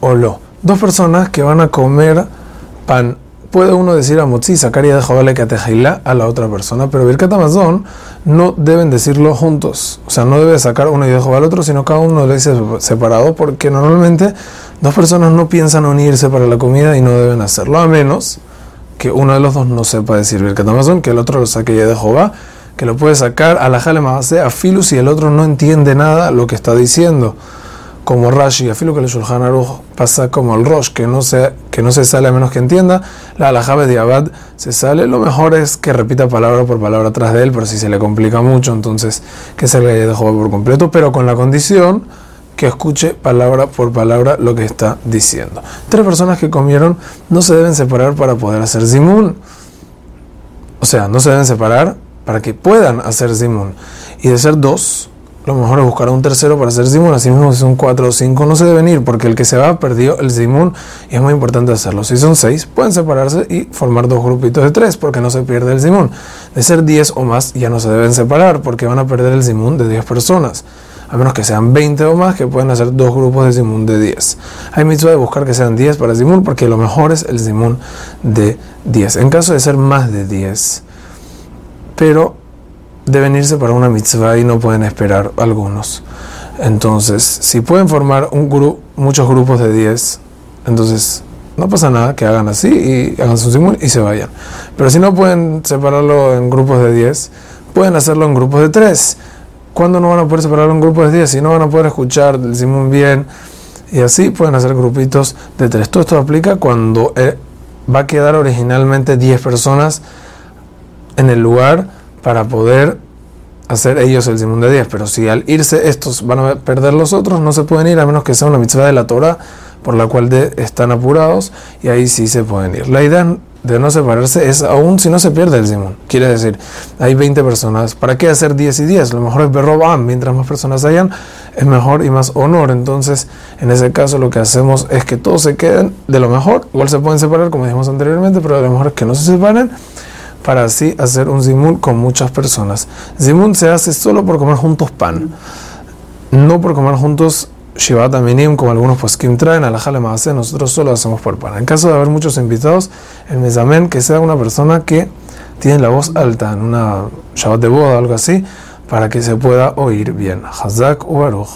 Olo. Dos personas que van a comer pan. Puede uno decir a Motzi, sacaría de Jobale Katejila a la otra persona, pero Birkat Amazon no deben decirlo juntos. O sea, no debe sacar uno y dejo al otro, sino cada uno lo dice separado, porque normalmente dos personas no piensan unirse para la comida y no deben hacerlo, a menos que uno de los dos no sepa decir Birkat Amazon, que el otro lo saque ya de Jehová, que lo puede sacar a la Jale a Filus y el otro no entiende nada lo que está diciendo como Rashi, afilo que el Shulchan Aruch pasa como el Rosh, que no, se, que no se sale a menos que entienda, la alajabe de Abad se sale, lo mejor es que repita palabra por palabra atrás de él, pero si se le complica mucho, entonces que se le de Jehová por completo, pero con la condición que escuche palabra por palabra lo que está diciendo. Tres personas que comieron no se deben separar para poder hacer zimun. O sea, no se deben separar para que puedan hacer zimun. Y de ser dos, lo mejor es buscar un tercero para hacer zimun. Así mismo, si son cuatro o cinco, no se deben ir, porque el que se va perdió el zimun y es muy importante hacerlo. Si son seis, pueden separarse y formar dos grupitos de tres, porque no se pierde el zimun. De ser diez o más, ya no se deben separar, porque van a perder el zimun de diez personas. A menos que sean 20 o más, que pueden hacer dos grupos de zimun de 10. Hay mitzvah de buscar que sean 10 para zimun, porque lo mejor es el zimun de 10. En caso de ser más de 10, pero deben irse para una mitzvah y no pueden esperar algunos. Entonces, si pueden formar un grupo, muchos grupos de 10, entonces no pasa nada que hagan así y hagan su simul y se vayan. Pero si no pueden separarlo en grupos de 10, pueden hacerlo en grupos de 3. ¿Cuándo no van a poder separarlo en grupos de 10? Si no van a poder escuchar el simul bien y así pueden hacer grupitos de 3. Todo esto aplica cuando eh, va a quedar originalmente 10 personas en el lugar para poder hacer ellos el de 10. Pero si al irse estos van a perder los otros, no se pueden ir a menos que sea una mitzvah de la Torah por la cual están apurados y ahí sí se pueden ir. La idea de no separarse es aún si no se pierde el simón. Quiere decir, hay 20 personas, ¿para qué hacer 10 y 10? Lo mejor es berrobam, mientras más personas hayan, es mejor y más honor. Entonces, en ese caso lo que hacemos es que todos se queden de lo mejor. Igual se pueden separar, como dijimos anteriormente, pero lo mejor es que no se separen para así hacer un zimun con muchas personas. Zimun se hace solo por comer juntos pan, no por comer juntos Shivat Aminim, como algunos pues que traen a la Jale nosotros solo hacemos por pan. En caso de haber muchos invitados, el mesamen que sea una persona que tiene la voz alta en una Shabbat de boda o algo así, para que se pueda oír bien. Hazak o Baruch.